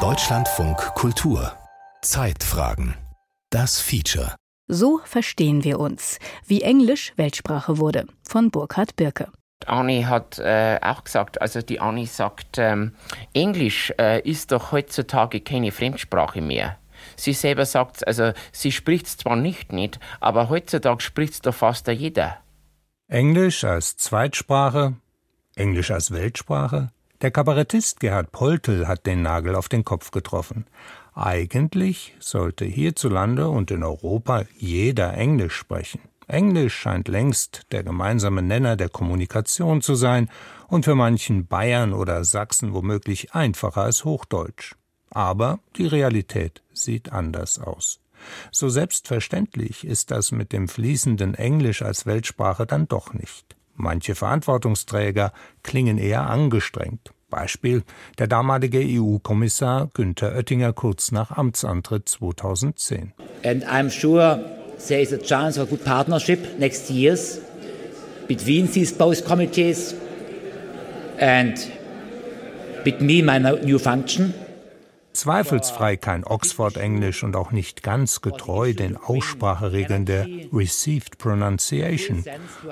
Deutschlandfunk Kultur Zeitfragen Das Feature So verstehen wir uns, wie Englisch Weltsprache wurde, von Burkhard Birke. Annie hat äh, auch gesagt, also die Annie sagt, ähm, Englisch äh, ist doch heutzutage keine Fremdsprache mehr. Sie selber sagt, also sie spricht es zwar nicht nicht, aber heutzutage spricht es doch fast jeder. Englisch als Zweitsprache, Englisch als Weltsprache. Der Kabarettist Gerhard Poltel hat den Nagel auf den Kopf getroffen. Eigentlich sollte hierzulande und in Europa jeder Englisch sprechen. Englisch scheint längst der gemeinsame Nenner der Kommunikation zu sein und für manchen Bayern oder Sachsen womöglich einfacher als Hochdeutsch. Aber die Realität sieht anders aus. So selbstverständlich ist das mit dem fließenden Englisch als Weltsprache dann doch nicht. Manche Verantwortungsträger klingen eher angestrengt. Beispiel der damalige EU-Kommissar Günther Oettinger kurz nach Amtsantritt 2010. And I'm sure there is a chance for good partnership next years between these both committees and with me, my new function. Zweifelsfrei kein Oxford-Englisch und auch nicht ganz getreu den Ausspracheregeln der Received Pronunciation,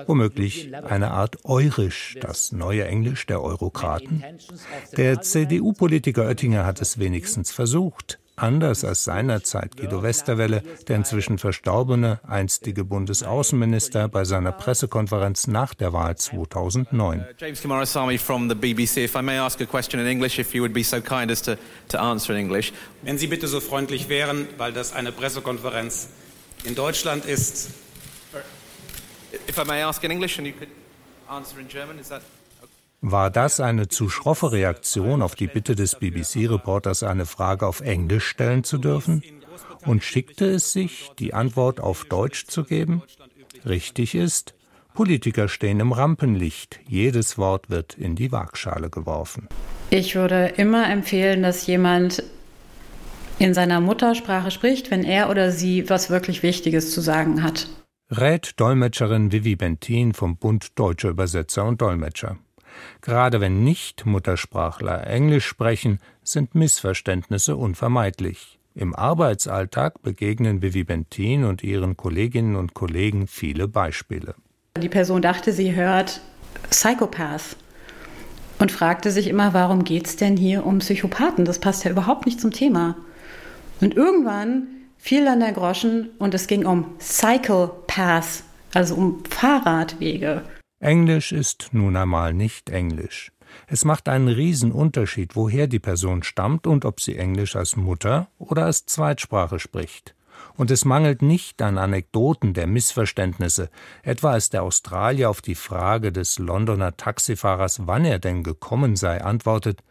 womöglich eine Art Eurisch, das neue Englisch der Eurokraten. Der CDU-Politiker Oettinger hat es wenigstens versucht. Anders als seinerzeit Guido Westerwelle, der inzwischen verstorbene einstige Bundesaußenminister bei seiner Pressekonferenz nach der Wahl 2009. Uh, James Kimarasamy from the BBC. If I may ask a question in English, if you would be so kind as to, to answer in English. Wenn Sie bitte so freundlich wären, weil das eine Pressekonferenz in Deutschland ist. If I may ask in English and you could answer in German, is that war das eine zu schroffe Reaktion auf die Bitte des BBC-Reporters, eine Frage auf Englisch stellen zu dürfen? Und schickte es sich, die Antwort auf Deutsch zu geben? Richtig ist, Politiker stehen im Rampenlicht. Jedes Wort wird in die Waagschale geworfen. Ich würde immer empfehlen, dass jemand in seiner Muttersprache spricht, wenn er oder sie was wirklich Wichtiges zu sagen hat. Rät Dolmetscherin Vivi Bentin vom Bund Deutscher Übersetzer und Dolmetscher. Gerade wenn Nicht-Muttersprachler Englisch sprechen, sind Missverständnisse unvermeidlich. Im Arbeitsalltag begegnen Vivi Bentin und ihren Kolleginnen und Kollegen viele Beispiele. Die Person dachte, sie hört Psychopath und fragte sich immer, warum geht es denn hier um Psychopathen? Das passt ja überhaupt nicht zum Thema. Und irgendwann fiel dann der Groschen und es ging um Cycle Path, also um Fahrradwege. Englisch ist nun einmal nicht Englisch. Es macht einen Riesenunterschied, woher die Person stammt und ob sie Englisch als Mutter oder als Zweitsprache spricht. Und es mangelt nicht an Anekdoten der Missverständnisse, etwa als der Australier auf die Frage des Londoner Taxifahrers, wann er denn gekommen sei, antwortet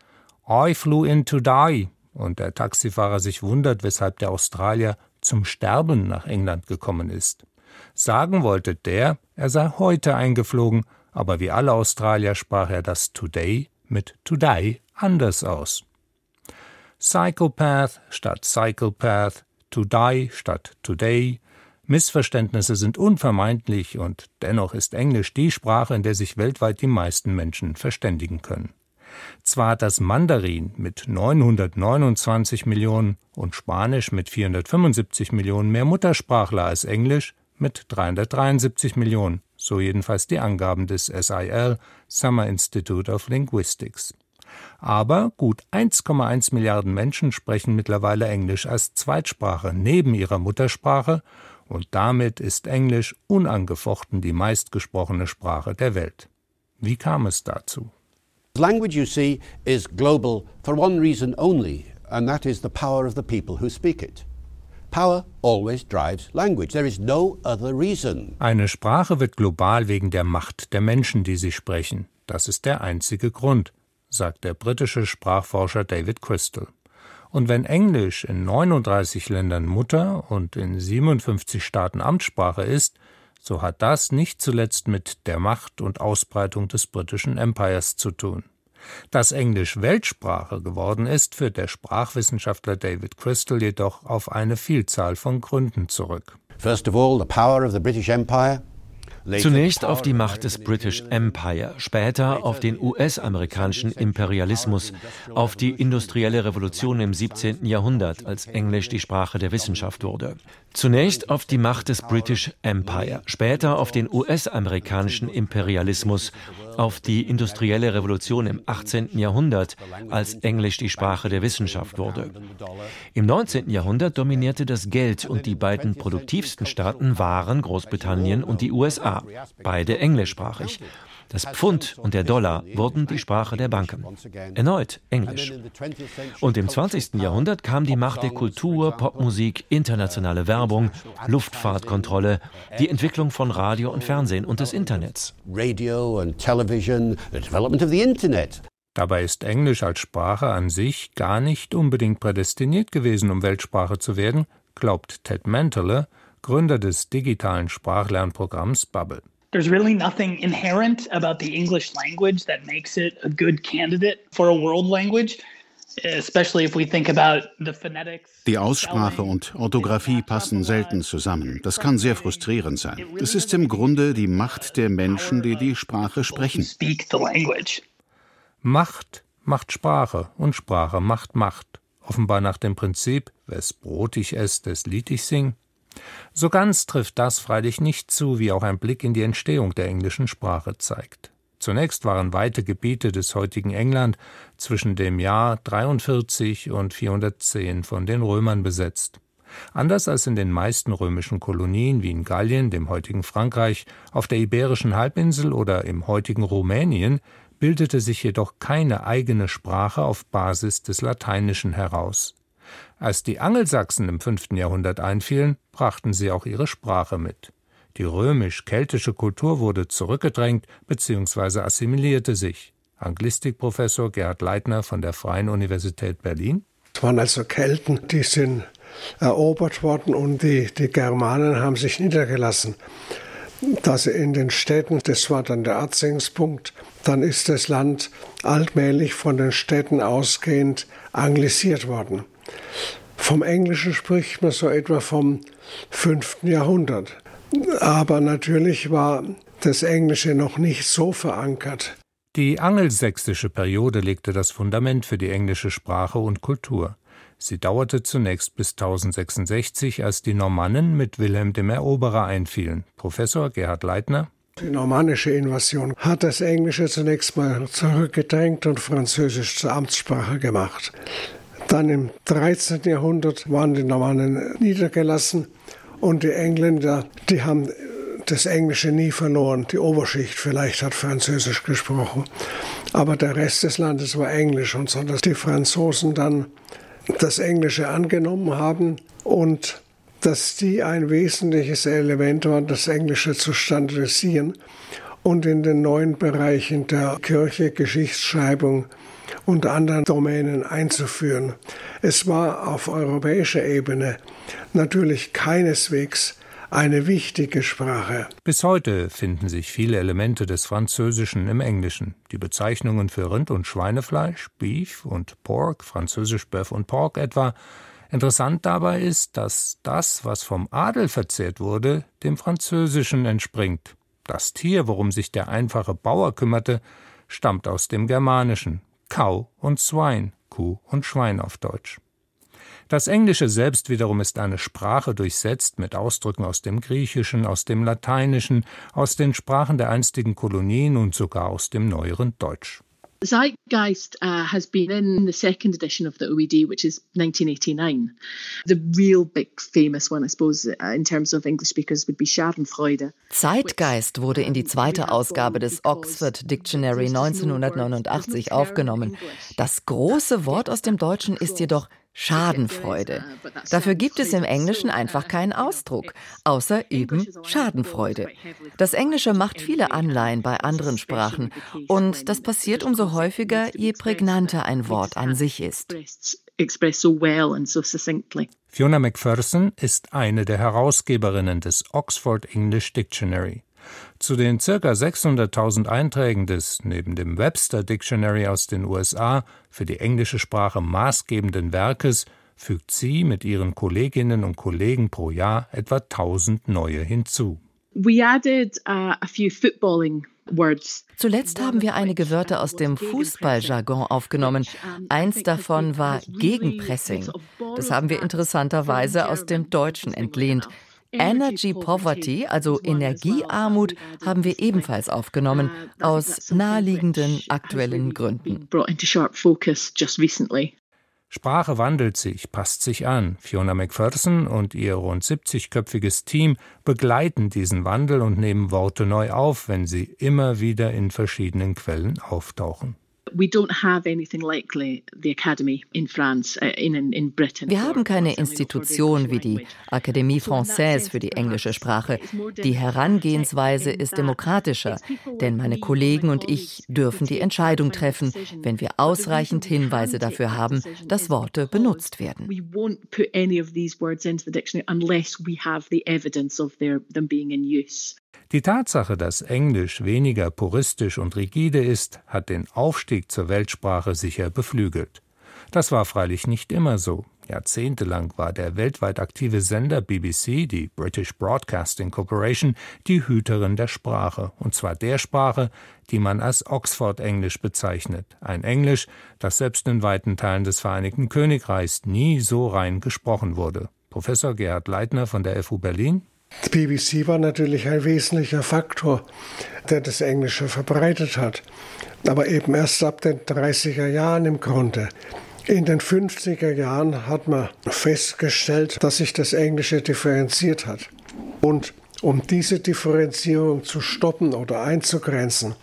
I flew in to die, und der Taxifahrer sich wundert, weshalb der Australier zum Sterben nach England gekommen ist. Sagen wollte der, er sei heute eingeflogen, aber wie alle Australier sprach er das Today mit Today anders aus. Psychopath statt Psychopath, to die statt today. Missverständnisse sind unvermeidlich und dennoch ist Englisch die Sprache, in der sich weltweit die meisten Menschen verständigen können. Zwar hat das Mandarin mit 929 Millionen und Spanisch mit 475 Millionen mehr Muttersprachler als Englisch, mit 373 Millionen, so jedenfalls die Angaben des SIL Summer Institute of Linguistics. Aber gut 1,1 Milliarden Menschen sprechen mittlerweile Englisch als Zweitsprache neben ihrer Muttersprache und damit ist Englisch unangefochten die meistgesprochene Sprache der Welt. Wie kam es dazu? Language, you see, is global for one reason only, and that is the power of the people who speak it. Power always drives language. There is no other reason. Eine Sprache wird global wegen der Macht der Menschen, die sie sprechen. Das ist der einzige Grund, sagt der britische Sprachforscher David Crystal. Und wenn Englisch in 39 Ländern Mutter und in 57 Staaten Amtssprache ist, so hat das nicht zuletzt mit der Macht und Ausbreitung des britischen Empires zu tun. Dass Englisch Weltsprache geworden ist, führt der Sprachwissenschaftler David Crystal jedoch auf eine Vielzahl von Gründen zurück. First of all, the power of the British Empire Zunächst auf die Macht des British Empire, später auf den US-amerikanischen Imperialismus, auf die industrielle Revolution im 17. Jahrhundert, als Englisch die Sprache der Wissenschaft wurde. Zunächst auf die Macht des British Empire, später auf den US-amerikanischen Imperialismus, auf die industrielle Revolution im 18. Jahrhundert, als Englisch die Sprache der Wissenschaft wurde. Im 19. Jahrhundert dominierte das Geld und die beiden produktivsten Staaten waren Großbritannien und die USA, beide englischsprachig. Das Pfund und der Dollar wurden die Sprache der Banken. Erneut Englisch. Und im 20. Jahrhundert kam die Macht der Kultur, Popmusik, internationale Werbung, Luftfahrtkontrolle, die Entwicklung von Radio und Fernsehen und des Internets. Radio and television, the development of the Internet. Dabei ist Englisch als Sprache an sich gar nicht unbedingt prädestiniert gewesen, um Weltsprache zu werden, glaubt Ted Mantler, Gründer des digitalen Sprachlernprogramms Bubble. There's really nothing inherent about the English language that makes it a good candidate for a world language. Die Aussprache und Orthographie passen selten zusammen. Das kann sehr frustrierend sein. Es ist im Grunde die Macht der Menschen, die die Sprache sprechen. Macht macht Sprache und Sprache macht Macht. Offenbar nach dem Prinzip, wes Brot ich ess, des Lied ich sing. So ganz trifft das freilich nicht zu, wie auch ein Blick in die Entstehung der englischen Sprache zeigt. Zunächst waren weite Gebiete des heutigen England zwischen dem Jahr 43 und 410 von den Römern besetzt. Anders als in den meisten römischen Kolonien wie in Gallien, dem heutigen Frankreich, auf der Iberischen Halbinsel oder im heutigen Rumänien bildete sich jedoch keine eigene Sprache auf Basis des Lateinischen heraus. Als die Angelsachsen im 5. Jahrhundert einfielen, brachten sie auch ihre Sprache mit. Die römisch-keltische Kultur wurde zurückgedrängt bzw. assimilierte sich. Anglistikprofessor Gerhard Leitner von der Freien Universität Berlin. Es waren also Kelten, die sind erobert worden und die, die Germanen haben sich niedergelassen. Dass in den Städten, das war dann der Erzählungspunkt, dann ist das Land allmählich von den Städten ausgehend anglisiert worden. Vom Englischen spricht man so etwa vom 5. Jahrhundert. Aber natürlich war das Englische noch nicht so verankert. Die angelsächsische Periode legte das Fundament für die englische Sprache und Kultur. Sie dauerte zunächst bis 1066, als die Normannen mit Wilhelm dem Eroberer einfielen. Professor Gerhard Leitner. Die normannische Invasion hat das Englische zunächst mal zurückgedrängt und Französisch zur Amtssprache gemacht. Dann im 13. Jahrhundert waren die Normannen niedergelassen und die Engländer, die haben das Englische nie verloren. Die Oberschicht vielleicht hat Französisch gesprochen, aber der Rest des Landes war Englisch und so, dass die Franzosen dann das Englische angenommen haben und dass die ein wesentliches Element waren, das Englische zu standardisieren und in den neuen Bereichen der Kirche, Geschichtsschreibung, und anderen Domänen einzuführen. Es war auf europäischer Ebene natürlich keineswegs eine wichtige Sprache. Bis heute finden sich viele Elemente des Französischen im Englischen. Die Bezeichnungen für Rind- und Schweinefleisch, Beef und Pork, französisch Bœuf und Pork etwa. Interessant dabei ist, dass das, was vom Adel verzehrt wurde, dem Französischen entspringt. Das Tier, worum sich der einfache Bauer kümmerte, stammt aus dem Germanischen, Cow und Swine, Kuh und Schwein auf Deutsch. Das Englische selbst wiederum ist eine Sprache durchsetzt mit Ausdrücken aus dem Griechischen, aus dem Lateinischen, aus den Sprachen der einstigen Kolonien und sogar aus dem neueren Deutsch. Zeitgeist uh, has been in the second edition of the OED, which is 1989. The real big famous one, I suppose, uh, in terms of English speakers, would be Schadenfreude. Zeitgeist wurde in die zweite Ausgabe des Oxford Dictionary 1989 aufgenommen. Das große Wort aus dem Deutschen ist jedoch Schadenfreude. Dafür gibt es im Englischen einfach keinen Ausdruck, außer eben Schadenfreude. Das Englische macht viele Anleihen bei anderen Sprachen und das passiert umso häufiger, je prägnanter ein Wort an sich ist. Fiona McPherson ist eine der Herausgeberinnen des Oxford English Dictionary. Zu den ca. 600.000 Einträgen des neben dem Webster Dictionary aus den USA für die englische Sprache maßgebenden Werkes fügt sie mit ihren Kolleginnen und Kollegen pro Jahr etwa 1000 neue hinzu. We added uh, a few footballing Zuletzt haben wir einige Wörter aus dem Fußballjargon aufgenommen. Eins davon war Gegenpressing. Das haben wir interessanterweise aus dem Deutschen entlehnt. Energy Poverty, also Energiearmut, haben wir ebenfalls aufgenommen, aus naheliegenden aktuellen Gründen. Sprache wandelt sich, passt sich an. Fiona McPherson und ihr rund 70-köpfiges Team begleiten diesen Wandel und nehmen Worte neu auf, wenn sie immer wieder in verschiedenen Quellen auftauchen. Wir haben keine Institution wie die Académie Française für die englische Sprache. Die Herangehensweise ist demokratischer, denn meine Kollegen und ich dürfen die Entscheidung treffen, wenn wir ausreichend Hinweise dafür haben, dass Worte benutzt werden. Die Tatsache, dass Englisch weniger puristisch und rigide ist, hat den Aufstieg zur Weltsprache sicher beflügelt. Das war freilich nicht immer so. Jahrzehntelang war der weltweit aktive Sender BBC, die British Broadcasting Corporation, die Hüterin der Sprache, und zwar der Sprache, die man als Oxford-Englisch bezeichnet, ein Englisch, das selbst in weiten Teilen des Vereinigten Königreichs nie so rein gesprochen wurde. Professor Gerhard Leitner von der FU Berlin die BBC war natürlich ein wesentlicher Faktor, der das Englische verbreitet hat. Aber eben erst ab den 30er Jahren im Grunde. In den 50er Jahren hat man festgestellt, dass sich das Englische differenziert hat. Und um diese Differenzierung zu stoppen oder einzugrenzen,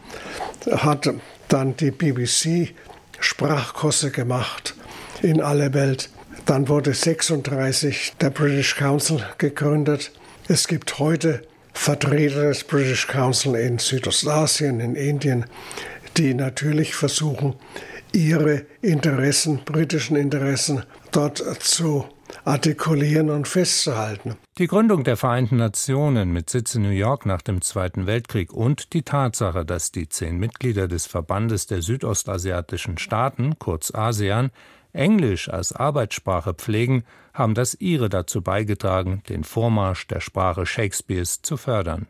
hat dann die BBC Sprachkurse gemacht in aller Welt. Dann wurde 36 der British Council gegründet es gibt heute Vertreter des British Council in Südostasien, in Indien, die natürlich versuchen, ihre Interessen, britischen Interessen, dort zu artikulieren und festzuhalten. Die Gründung der Vereinten Nationen mit Sitz in New York nach dem Zweiten Weltkrieg und die Tatsache, dass die zehn Mitglieder des Verbandes der südostasiatischen Staaten, kurz ASEAN, Englisch als Arbeitssprache pflegen, haben das ihre dazu beigetragen, den Vormarsch der Sprache Shakespeares zu fördern.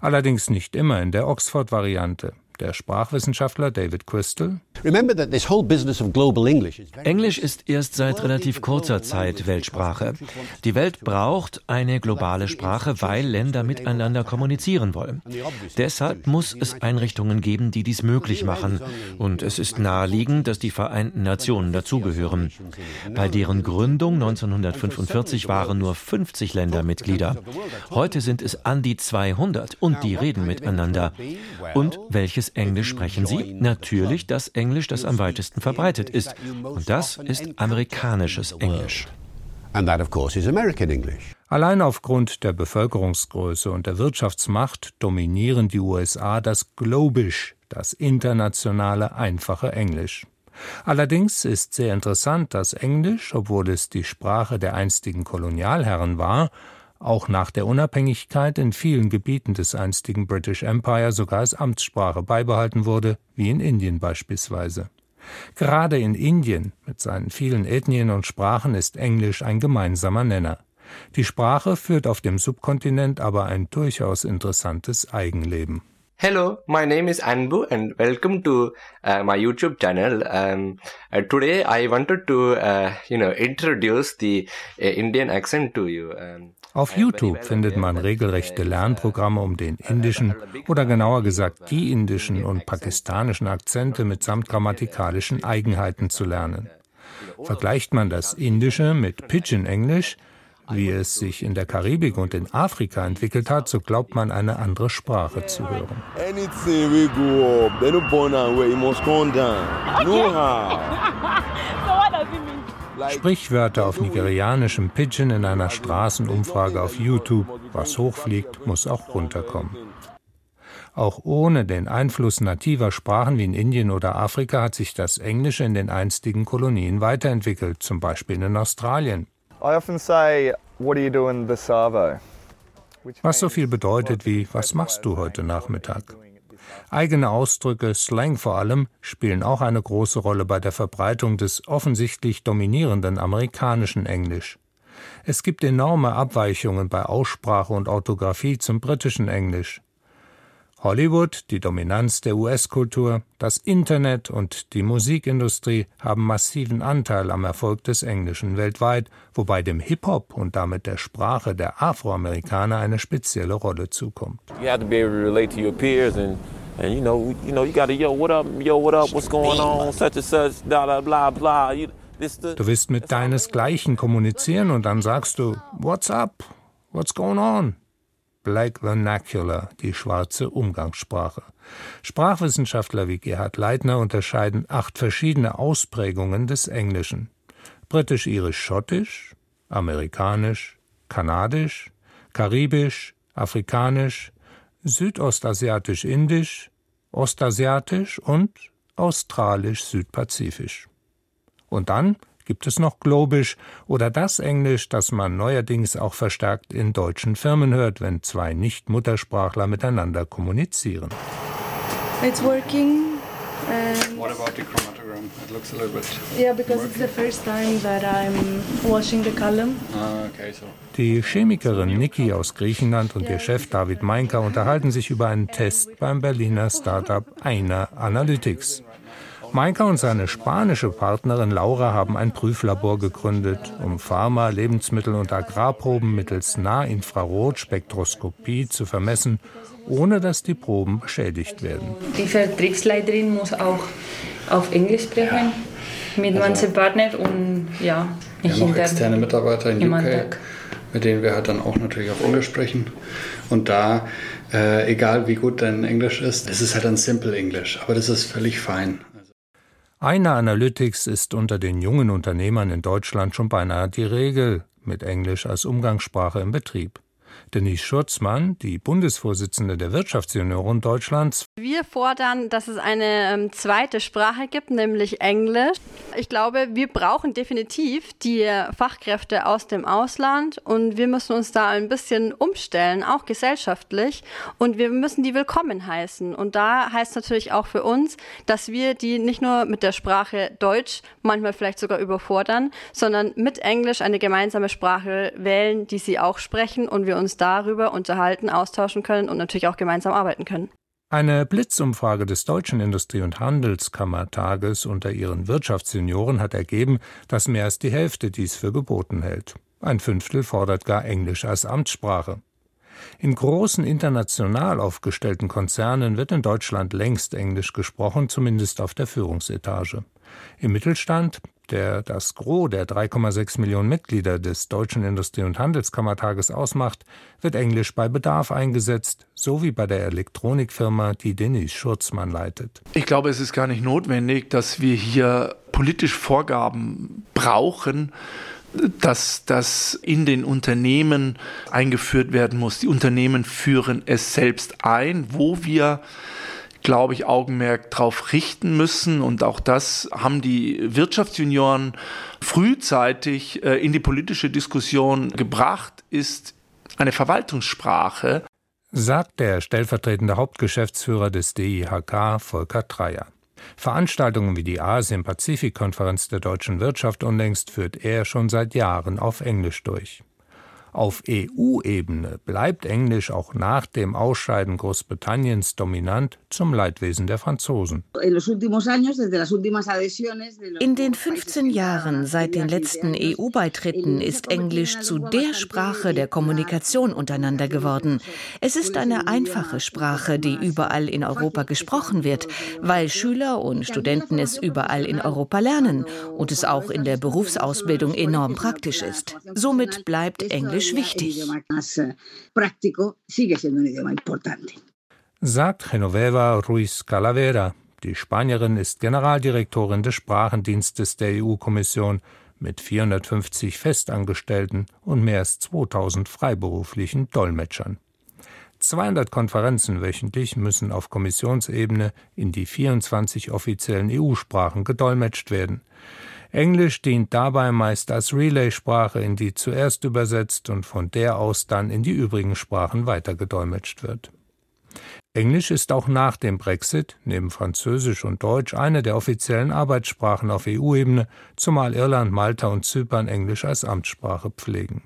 Allerdings nicht immer in der Oxford-Variante. Der Sprachwissenschaftler David Crystal. Englisch ist erst seit relativ kurzer Zeit Weltsprache. Die Welt braucht eine globale Sprache, weil Länder miteinander kommunizieren wollen. Deshalb muss es Einrichtungen geben, die dies möglich machen. Und es ist naheliegend, dass die Vereinten Nationen dazugehören. Bei deren Gründung 1945 waren nur 50 Länder Mitglieder. Heute sind es an die 200 und die reden miteinander. Und welches welches Englisch sprechen Sie? Natürlich das Englisch, das am weitesten verbreitet ist. Und das ist amerikanisches Englisch. Allein aufgrund der Bevölkerungsgröße und der Wirtschaftsmacht dominieren die USA das Globisch, das internationale einfache Englisch. Allerdings ist sehr interessant, dass Englisch, obwohl es die Sprache der einstigen Kolonialherren war, auch nach der Unabhängigkeit in vielen Gebieten des einstigen British Empire sogar als Amtssprache beibehalten wurde, wie in Indien beispielsweise. Gerade in Indien mit seinen vielen Ethnien und Sprachen ist Englisch ein gemeinsamer Nenner. Die Sprache führt auf dem Subkontinent aber ein durchaus interessantes Eigenleben. Hello, my name is Anbu and welcome to uh, my YouTube channel. Um, uh, today I wanted to, uh, you know, introduce the uh, Indian accent to you. Um, auf YouTube findet man regelrechte Lernprogramme, um den indischen oder genauer gesagt die indischen und pakistanischen Akzente mitsamt grammatikalischen Eigenheiten zu lernen. Vergleicht man das Indische mit Pidgin-Englisch, wie es sich in der Karibik und in Afrika entwickelt hat, so glaubt man eine andere Sprache zu hören. Sprichwörter auf nigerianischem Pidgin in einer Straßenumfrage auf YouTube. Was hochfliegt, muss auch runterkommen. Auch ohne den Einfluss nativer Sprachen wie in Indien oder Afrika hat sich das Englische in den einstigen Kolonien weiterentwickelt, zum Beispiel in Australien. Was so viel bedeutet wie, was machst du heute Nachmittag? Eigene Ausdrücke, Slang vor allem, spielen auch eine große Rolle bei der Verbreitung des offensichtlich dominierenden amerikanischen Englisch. Es gibt enorme Abweichungen bei Aussprache und Orthographie zum britischen Englisch. Hollywood, die Dominanz der US-Kultur, das Internet und die Musikindustrie haben massiven Anteil am Erfolg des Englischen weltweit, wobei dem Hip-Hop und damit der Sprache der Afroamerikaner eine spezielle Rolle zukommt. You have to be able to relate to your peers and and you know, you know, you got to yo, what up, yo, what up, what's going on, such and such, blah blah blah. Du willst mit deinesgleichen kommunizieren und dann sagst du, what's up, what's going on? Black Vernacular, die schwarze Umgangssprache. Sprachwissenschaftler wie Gerhard Leitner unterscheiden acht verschiedene Ausprägungen des Englischen. Britisch-irisch-schottisch, amerikanisch, kanadisch, karibisch, afrikanisch, südostasiatisch-indisch, ostasiatisch und australisch-südpazifisch. Und dann gibt es noch Globisch oder das Englisch, das man neuerdings auch verstärkt in deutschen Firmen hört, wenn zwei Nicht-Muttersprachler miteinander kommunizieren. It's working. What about the chromatogram? It looks a little bit. Yeah, because working. it's the first time that I'm washing the column. Ah, okay, so. Die Chemikerin Niki aus Griechenland und ihr Chef David Meinker unterhalten sich über einen Test beim Berliner Startup Einer Analytics. Maika und seine spanische Partnerin Laura haben ein Prüflabor gegründet, um Pharma-, Lebensmittel- und Agrarproben mittels Nahinfrarotspektroskopie zu vermessen, ohne dass die Proben beschädigt werden. Die Vertriebsleiterin muss auch auf Englisch sprechen mit also, manchen Partnern und ja, nicht ja, noch externe Mitarbeiter in UK, Tag. mit denen wir halt dann auch natürlich auf Englisch sprechen. Und da, äh, egal wie gut dein Englisch ist, es ist halt ein Simple English, aber das ist völlig fein. Einer Analytics ist unter den jungen Unternehmern in Deutschland schon beinahe die Regel mit Englisch als Umgangssprache im Betrieb. Denise Schurzmann, die Bundesvorsitzende der Wirtschaftsunion Deutschlands. Wir fordern, dass es eine ähm, zweite Sprache gibt, nämlich Englisch. Ich glaube, wir brauchen definitiv die Fachkräfte aus dem Ausland und wir müssen uns da ein bisschen umstellen, auch gesellschaftlich. Und wir müssen die willkommen heißen. Und da heißt natürlich auch für uns, dass wir die nicht nur mit der Sprache Deutsch manchmal vielleicht sogar überfordern, sondern mit Englisch eine gemeinsame Sprache wählen, die sie auch sprechen und wir uns darüber unterhalten, austauschen können und natürlich auch gemeinsam arbeiten können. Eine Blitzumfrage des Deutschen Industrie- und Handelskammertages unter ihren Wirtschaftssenioren hat ergeben, dass mehr als die Hälfte dies für geboten hält. Ein Fünftel fordert gar Englisch als Amtssprache. In großen international aufgestellten Konzernen wird in Deutschland längst Englisch gesprochen, zumindest auf der Führungsetage. Im Mittelstand, der das Gros der 3,6 Millionen Mitglieder des Deutschen Industrie- und Handelskammertages ausmacht, wird Englisch bei Bedarf eingesetzt, so wie bei der Elektronikfirma, die Denise Schurzmann leitet. Ich glaube, es ist gar nicht notwendig, dass wir hier politisch Vorgaben brauchen, dass das in den Unternehmen eingeführt werden muss. Die Unternehmen führen es selbst ein, wo wir glaube ich, Augenmerk darauf richten müssen. Und auch das haben die Wirtschaftsjunioren frühzeitig äh, in die politische Diskussion gebracht, ist eine Verwaltungssprache. Sagt der stellvertretende Hauptgeschäftsführer des DIHK, Volker Dreyer. Veranstaltungen wie die Asien-Pazifik-Konferenz der deutschen Wirtschaft unlängst führt er schon seit Jahren auf Englisch durch. Auf EU-Ebene bleibt Englisch auch nach dem Ausscheiden Großbritanniens dominant zum Leidwesen der Franzosen. In den 15 Jahren seit den letzten EU-Beitritten ist Englisch zu der Sprache der Kommunikation untereinander geworden. Es ist eine einfache Sprache, die überall in Europa gesprochen wird, weil Schüler und Studenten es überall in Europa lernen und es auch in der Berufsausbildung enorm praktisch ist. Somit bleibt Englisch Englisch wichtig. Sagt Genoveva Ruiz Calavera. Die Spanierin ist Generaldirektorin des Sprachendienstes der EU-Kommission mit 450 Festangestellten und mehr als 2000 freiberuflichen Dolmetschern. 200 Konferenzen wöchentlich müssen auf Kommissionsebene in die 24 offiziellen EU-Sprachen gedolmetscht werden. Englisch dient dabei meist als Relay-Sprache, in die zuerst übersetzt und von der aus dann in die übrigen Sprachen weitergedolmetscht wird. Englisch ist auch nach dem Brexit neben Französisch und Deutsch eine der offiziellen Arbeitssprachen auf EU-Ebene, zumal Irland, Malta und Zypern Englisch als Amtssprache pflegen.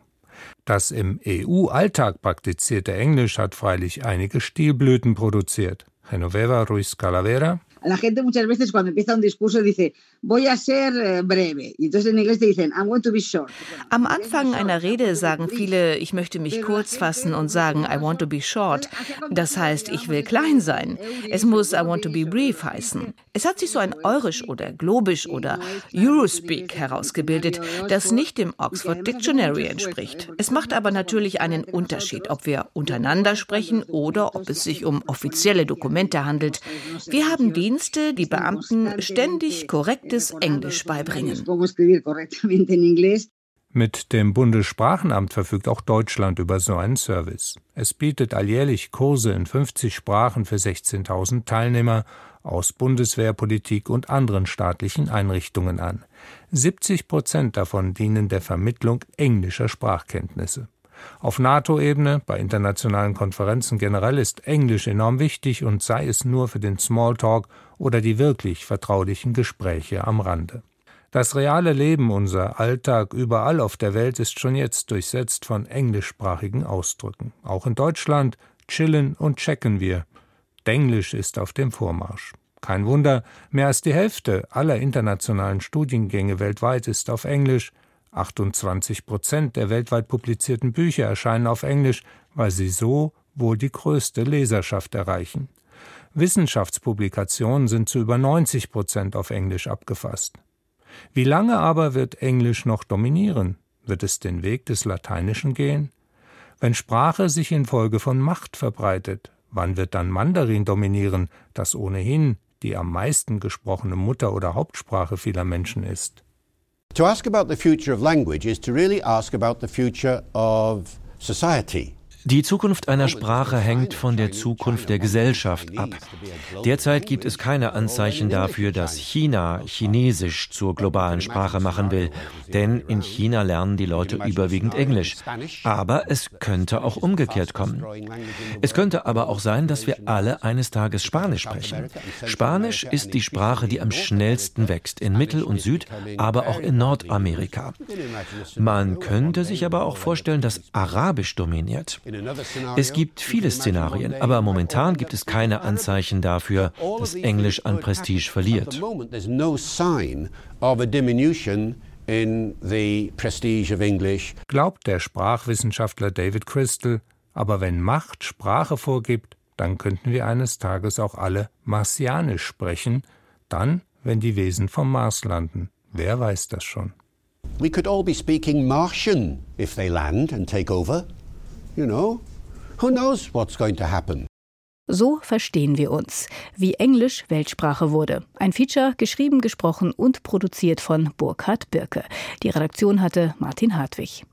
Das im EU-Alltag praktizierte Englisch hat freilich einige Stilblüten produziert. Genoveva Ruiz Calavera la gente muchas veces cuando empieza un discurso dice, voy a ser eh, breve. Y entonces en inglés te dicen, I'm going to be short. Am Anfang einer Rede sagen viele, ich möchte mich kurz fassen und sagen, I want to be short. Das heißt, ich will klein sein. Es muss I want to be brief heißen. Es hat sich so ein Eurisch oder Globisch oder Eurospeak herausgebildet, das nicht dem Oxford Dictionary entspricht. Es macht aber natürlich einen Unterschied, ob wir untereinander sprechen oder ob es sich um offizielle Dokumente handelt. Wir haben die Dienste die Beamten ständig korrektes Englisch beibringen. Mit dem Bundessprachenamt verfügt auch Deutschland über so einen Service. Es bietet alljährlich Kurse in 50 Sprachen für 16.000 Teilnehmer aus Bundeswehr, Politik und anderen staatlichen Einrichtungen an. 70 Prozent davon dienen der Vermittlung englischer Sprachkenntnisse. Auf NATO-Ebene, bei internationalen Konferenzen generell ist Englisch enorm wichtig und sei es nur für den Smalltalk oder die wirklich vertraulichen Gespräche am Rande. Das reale Leben, unser Alltag überall auf der Welt ist schon jetzt durchsetzt von englischsprachigen Ausdrücken. Auch in Deutschland chillen und checken wir. Denglisch ist auf dem Vormarsch. Kein Wunder, mehr als die Hälfte aller internationalen Studiengänge weltweit ist auf Englisch, 28 Prozent der weltweit publizierten Bücher erscheinen auf Englisch, weil sie so wohl die größte Leserschaft erreichen. Wissenschaftspublikationen sind zu über 90 Prozent auf Englisch abgefasst. Wie lange aber wird Englisch noch dominieren? Wird es den Weg des Lateinischen gehen? Wenn Sprache sich infolge von Macht verbreitet, wann wird dann Mandarin dominieren, das ohnehin die am meisten gesprochene Mutter- oder Hauptsprache vieler Menschen ist? To ask about the future of language is to really ask about the future of society. Die Zukunft einer Sprache hängt von der Zukunft der Gesellschaft ab. Derzeit gibt es keine Anzeichen dafür, dass China Chinesisch zur globalen Sprache machen will, denn in China lernen die Leute überwiegend Englisch. Aber es könnte auch umgekehrt kommen. Es könnte aber auch sein, dass wir alle eines Tages Spanisch sprechen. Spanisch ist die Sprache, die am schnellsten wächst, in Mittel- und Süd, aber auch in Nordamerika. Man könnte sich aber auch vorstellen, dass Arabisch dominiert. Es gibt viele Szenarien, aber momentan gibt es keine Anzeichen dafür, dass Englisch an Prestige verliert. Glaubt der Sprachwissenschaftler David Crystal, aber wenn Macht Sprache vorgibt, dann könnten wir eines Tages auch alle Marsianisch sprechen, dann, wenn die Wesen vom Mars landen. Wer weiß das schon? We could all be speaking Martian if they land and take over. You know, who knows what's going to happen? So verstehen wir uns, wie Englisch Weltsprache wurde. Ein Feature geschrieben, gesprochen und produziert von Burkhard Birke. Die Redaktion hatte Martin Hartwig.